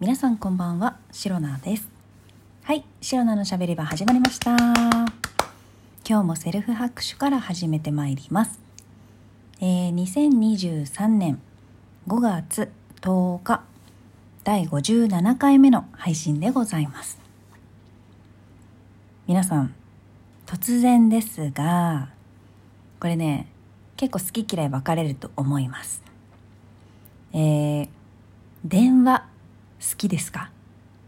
皆さんこんばんはシロナです。はいシロナのしゃべり場始まりました。今日もセルフ拍手から始めてまいります。えー、2023年5月10日第57回目の配信でございます。皆さん突然ですがこれね結構好き嫌い分かれると思います。えー、電話好きですか？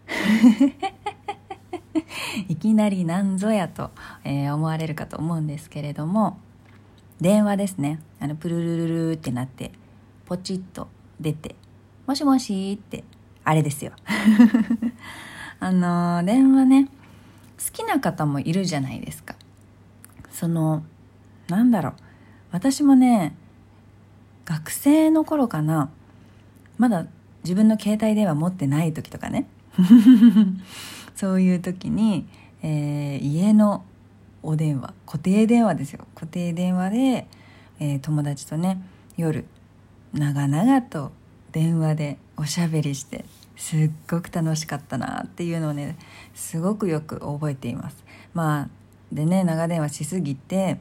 いきなりなんぞやと、えー、思われるかと思うんですけれども電話ですね。あのプルルルルってなってポチッと出て「もしもし」ってあれですよ。あの、電話ね好きな方もいるじゃないですか。そのなんだろう。私もね学生の頃かな。まだ自分の携帯電話持ってない時とかね。そういう時に、えー、家のお電話固定電話ですよ。固定電話で、えー、友達とね夜長々と電話でおしゃべりしてすっごく楽しかったなっていうのをねすごくよく覚えています。まあでね長電話しすぎて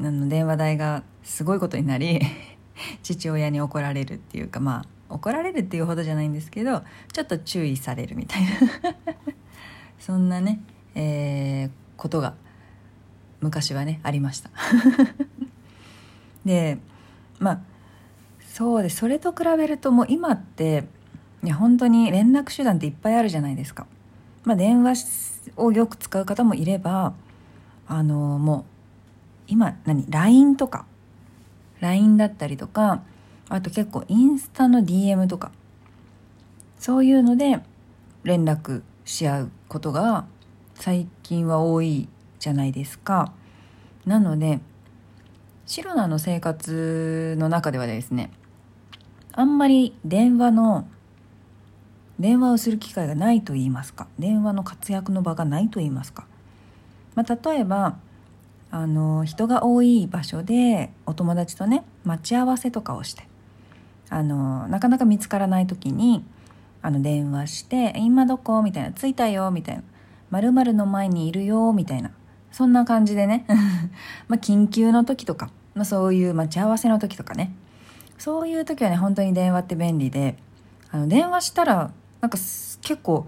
あの電話代がすごいことになり 父親に怒られるっていうかまあ怒られるっていうほどじゃないんですけどちょっと注意されるみたいな。そんなね、えー、ことが昔はねありました。でまあそうでそれと比べるともう今っていや本当に連絡手段っていっぱいあるじゃないですか。まあ、電話をよく使う方もいればあのもう今何 LINE とか。LINE だったりとかあと結構インスタの DM とかそういうので連絡し合うことが最近は多いじゃないですか。なのでシロナの生活の中ではですねあんまり電話の電話をする機会がないと言いますか電話の活躍の場がないと言いますか、まあ、例えばあの人が多い場所でお友達とね待ち合わせとかをしてあのなかなか見つからない時にあの電話して「今どこ?」みたいな「着いたよ」みたいな「まるの前にいるよ」みたいなそんな感じでね まあ緊急の時とか、まあ、そういう待ち合わせの時とかねそういう時はね本当に電話って便利であの電話したらなんか結構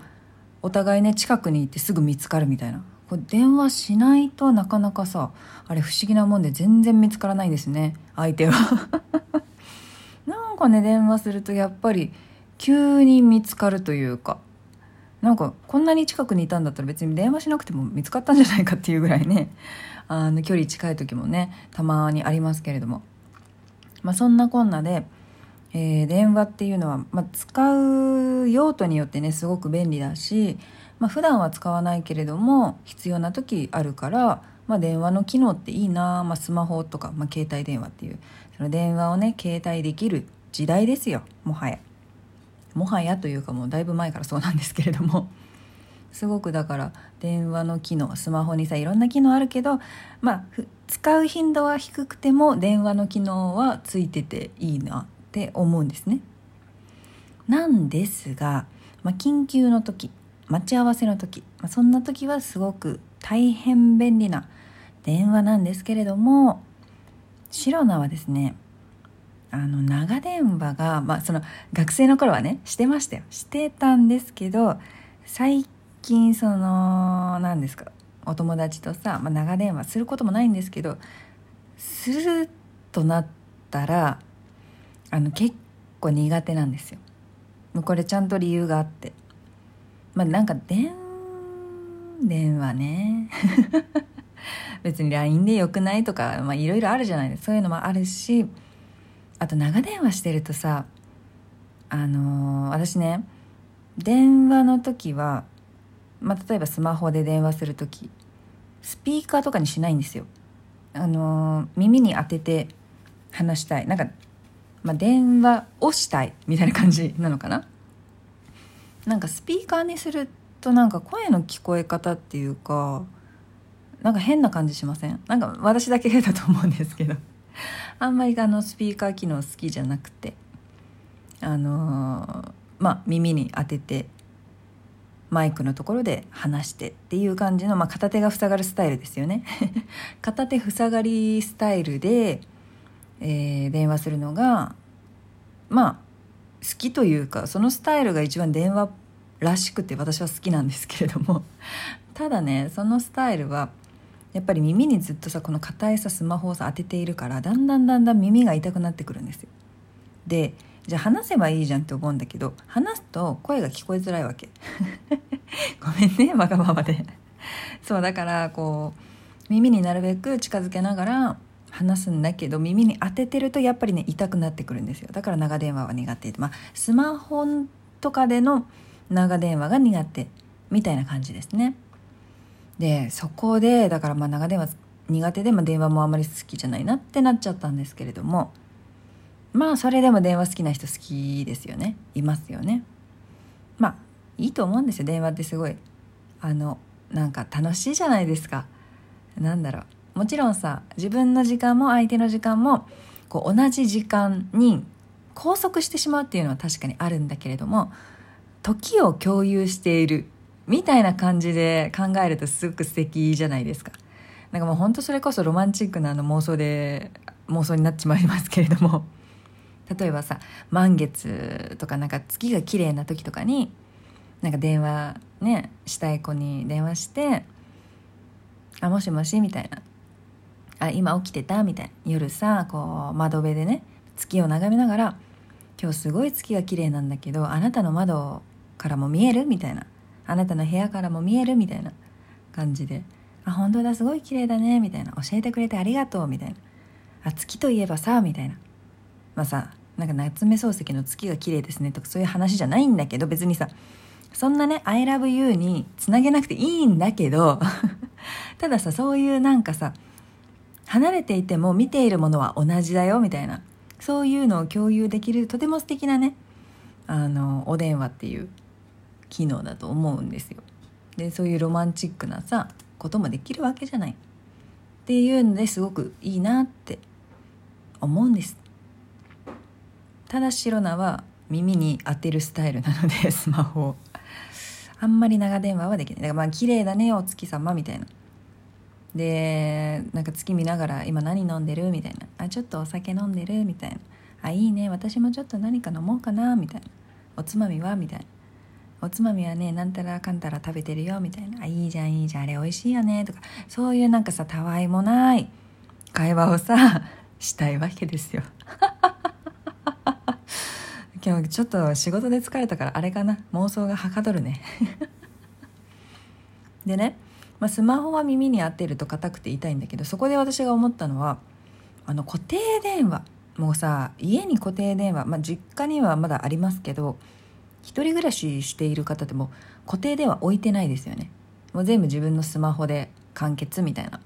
お互いね近くにいてすぐ見つかるみたいなこれ電話しないとなかなかさあれ不思議なもんで全然見つからないんですね相手は かね電話するとやっぱり急に見つかるというかなんかこんなに近くにいたんだったら別に電話しなくても見つかったんじゃないかっていうぐらいね あの距離近い時もねたまにありますけれども、まあ、そんなこんなで、えー、電話っていうのは、まあ、使う用途によってねすごく便利だし、まあ、普段は使わないけれども必要な時あるからまあ、電話の機能っていいな、まあ、スマホとか、まあ、携帯電話っていうその電話をね携帯できる時代ですよもはや。もはやというかもうだいぶ前からそうなんですけれども。すごくだから電話の機能スマホにさいろんな機能あるけどまあ使う頻度は低くても電話の機能はついてていいなって思うんですね。なんですが、まあ、緊急の時待ち合わせの時、まあ、そんな時はすごく大変便利な電話なんですけれどもシロナはですねあの長電話が、まあ、その学生の頃はねしてましたよ。してたんですけど最近その何ですかお友達とさ、まあ、長電話することもないんですけどするとなったらあの結構苦手なんですよ。これちゃんと理由があって。まあなんか電電話ね。別に LINE でよくないとかいろいろあるじゃないですか。そういうのもあるしあと長電話してるとさあのー、私ね電話の時は、まあ、例えばスマホで電話する時スピーカーとかにしないんですよ。あのー、耳に当てて話したい。なんか、まあ、電話をしたいみたいな感じなのかな。なんかスピーカーにするとなんか声の聞こえ方っていうかなんか変な感じしません？なんか私だけだと思うんですけど。あんまりあのスピーカー機能好きじゃなくてあのまあ耳に当ててマイクのところで話してっていう感じの、まあ、片手が塞がるスタイルですよね。片手塞がりスタイルで、えー、電話するのがまあ好きというかそのスタイルが一番電話らしくて私は好きなんですけれども。ただねそのスタイルはやっぱり耳にずっとさこの硬いさスマホをさ当てているからだんだんだんだん耳が痛くなってくるんですよ。でじゃあ話せばいいじゃんって思うんだけど話すと声が聞こえづらいわけ。ごめんねわがままで。そうだからこう耳になるべく近づけながら話すんだけど耳に当ててるとやっぱりね痛くなってくるんですよ。だから長電話は苦手でまあスマホとかでの長電話が苦手みたいな感じですね。でそこでだからまあ長電話苦手で、まあ、電話もあまり好きじゃないなってなっちゃったんですけれどもまあそれでも電話好きな人好きですよね。いますよね。まあいいと思うんですよ。電話ってすごいあのなんか楽しいじゃないですか。なんだろう。もちろんさ自分の時間も相手の時間もこう同じ時間に拘束してしまうっていうのは確かにあるんだけれども時を共有しているみたいな感じで考えるとすごく素敵じゃないですか。なんかもうほんとそれこそロマンチックなあの妄想で妄想になっちまいますけれども。例えばさ満月とかなんか月が綺麗な時とかになんか電話ねしたい子に電話して「あもしもし」みたいな「あ今起きてた?」みたいな。夜さこう窓辺でね月を眺めながら「今日すごい月が綺麗なんだけどあなたの窓からも見える?」みたいな「あなたの部屋からも見える?」みたいな感じで「あ本当だすごい綺麗だね」みたいな「教えてくれてありがとう」みたいな「あ月といえばさ」みたいなまあさなんか夏目漱石の月が綺麗ですねとかそういう話じゃないんだけど別にさそんなね「I love you」につなげなくていいんだけど たださそういうなんかさ離れていても見ているものは同じだよみたいなそういうのを共有できるとても素敵なねあのお電話っていう機能だと思うんですよ。でそういうロマンチックなさこともできるわけじゃない。っていうのですごくいいなって思うんです。ただしロナは耳に当てるスタイルなので スマホを。あんまり長電話はできない。だからまあ綺麗だねお月様みたいな。でなんか月見ながら今何飲んでるみたいな。あちょっとお酒飲んでるみたいな。あいいね。私もちょっと何か飲もうかなみたいな。おつまみはみたいな。おつまみはねなんたらかんたら食べてるよみたいなあいいじゃんいいじゃん。あれ美味しいよねとか。そういうなんかさたわいもない会話をさ したいわけですよ。今日ちょっと仕事で疲れたからあれかな。妄想がはかどるね。でね、まあ、スマホは耳に当てると硬くて痛いんだけどそこで私が思ったのはあの固定電話もうさ家に固定電話、まあ、実家にはまだありますけど一人暮らししている方でも固定電話置いてないですよね。もう全部自分のスマホで完結みたいな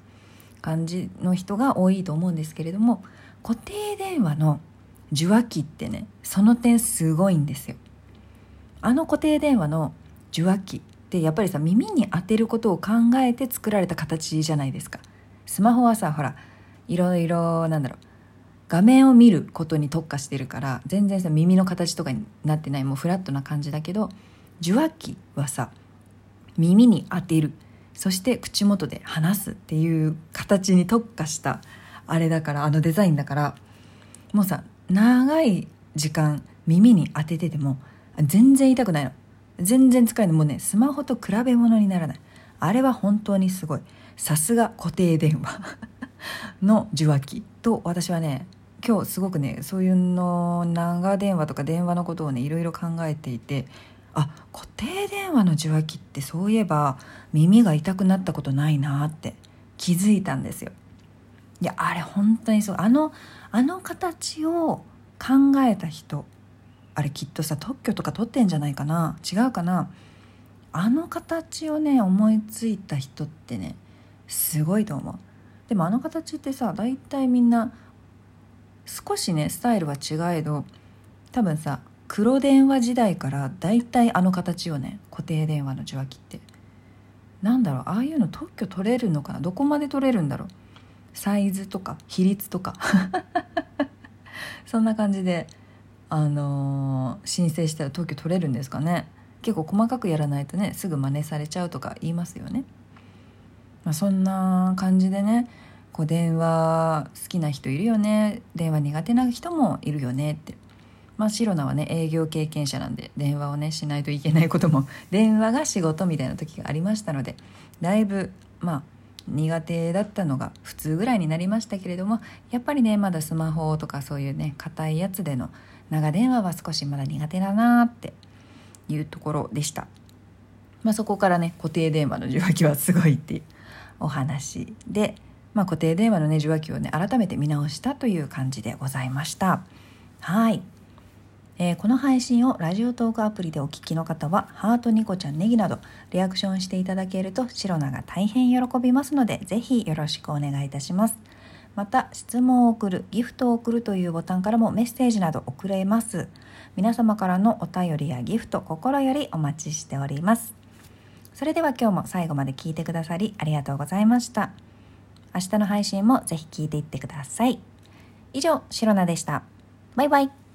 感じの人が多いと思うんですけれども固定電話の受話器ってねその点すごいんですよ。あの固定電話の受話器ってやっぱりさ耳に当てることを考えて作られた形じゃないですか。スマホはさほらいろいろなんだろう。画面を見ることに特化してるから全然さ耳の形とかになってないもうフラットな感じだけど受話器はさ耳に当てる。そして口元で話すっていう形に特化したあれだからあのデザインだからもうさ長い時間耳に当ててても全然痛くないの。全然使えないもうねスマホと比べ物にならない。あれは本当にすごい。さすが固定電話の受話器と私はね今日すごくねそういうの長電話とか電話のことをねいろいろ考えていてあ固定電話の受話器ってそういえば耳が痛くなったことないなって気づいたんですよ。いやあれ本当にそう。あのあの形を考えた人あれきっとさ特許とか取ってんじゃないかな？違うかな？あの形をね思いついた人ってねすごいと思う。でもあの形ってさ大体みんな少しねスタイルは違えど多分さ黒電話時代から大体あの形をね。固定電話の受話器って。なんだろうああいうの特許取れるのかな？どこまで取れるんだろう？サイズとか比率とか。そんな感じであのー申請したら特許取れるんですかね？結構細かくやらないとねすぐ真似されちゃうとか言いますよね、まあ、そんな感じでねこう電話好きな人いるよね。電話苦手な人もいるよねって。まあシロナはね営業経験者なんで電話をねしないといけないことも 電話が仕事みたいな時がありましたのでだいぶまあ苦手だったのが普通ぐらいになりましたけれどもやっぱりねまだスマホとかそういうね硬いやつでの長電話は少しまだ苦手だなっていうところでした、まあ、そこからね固定電話の受話器はすごいっていうお話で、まあ、固定電話のね受話器をね改めて見直したという感じでございました。はい、えーこの配信をラジオトークアプリでお聞きの方はハートニコちゃんネギなどリアクションしていただけるとシロナが大変喜びますのでぜひよろしくお願いいたします。また質問を送るギフトを送るというボタンからもメッセージなど送れます。皆様からのお便りやギフト心よりお待ちしております。それでは今日も最後まで聞いてくださりありがとうございました。明日の配信もぜひ聞いていってください。以上シロナでした。バイバイ。